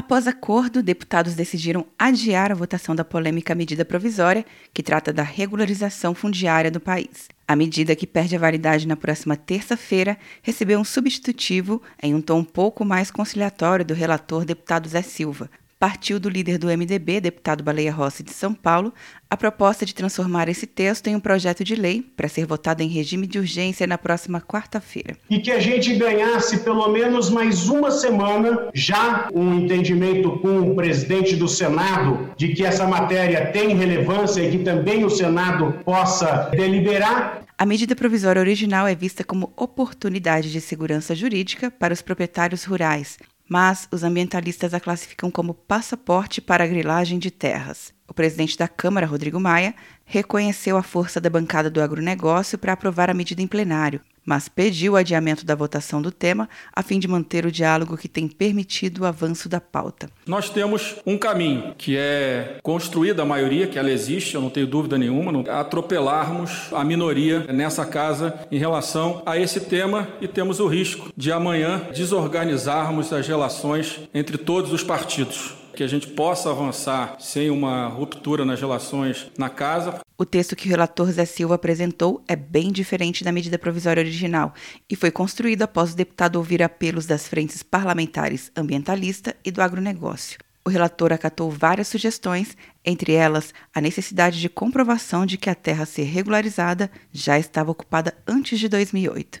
Após acordo, deputados decidiram adiar a votação da polêmica medida provisória que trata da regularização fundiária do país. A medida, que perde a validade na próxima terça-feira, recebeu um substitutivo em um tom um pouco mais conciliatório do relator deputado Zé Silva, partiu do líder do MDB, deputado Baleia Rossi de São Paulo, a proposta de transformar esse texto em um projeto de lei para ser votado em regime de urgência na próxima quarta-feira. E que a gente ganhasse pelo menos mais uma semana, já um entendimento com o presidente do Senado de que essa matéria tem relevância e que também o Senado possa deliberar. A medida provisória original é vista como oportunidade de segurança jurídica para os proprietários rurais, mas os ambientalistas a classificam como passaporte para a grilagem de terras. O presidente da Câmara, Rodrigo Maia, reconheceu a força da bancada do agronegócio para aprovar a medida em plenário, mas pediu o adiamento da votação do tema a fim de manter o diálogo que tem permitido o avanço da pauta. Nós temos um caminho que é construída a maioria, que ela existe, eu não tenho dúvida nenhuma, não atropelarmos a minoria nessa casa em relação a esse tema e temos o risco de amanhã desorganizarmos as relações entre todos os partidos que a gente possa avançar sem uma ruptura nas relações na casa. O texto que o relator Zé Silva apresentou é bem diferente da medida provisória original e foi construído após o deputado ouvir apelos das frentes parlamentares ambientalista e do agronegócio. O relator acatou várias sugestões, entre elas a necessidade de comprovação de que a terra ser regularizada já estava ocupada antes de 2008.